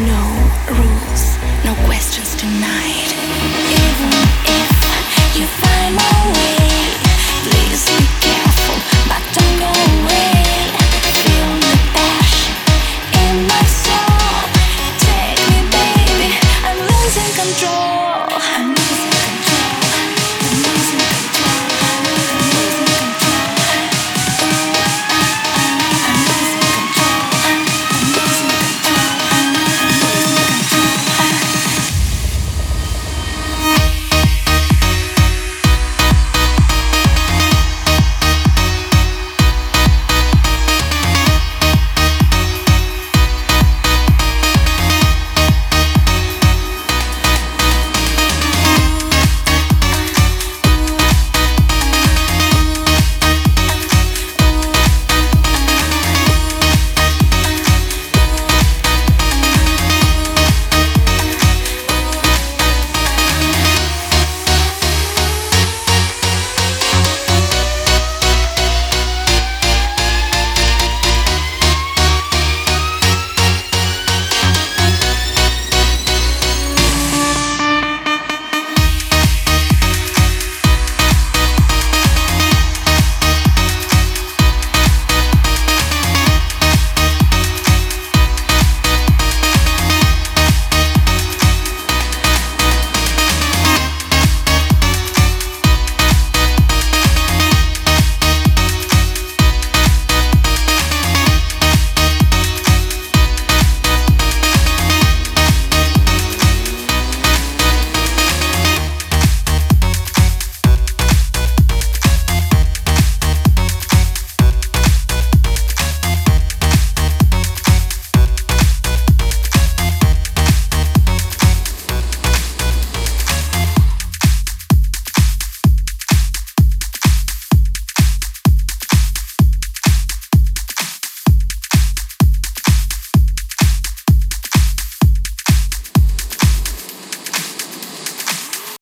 No.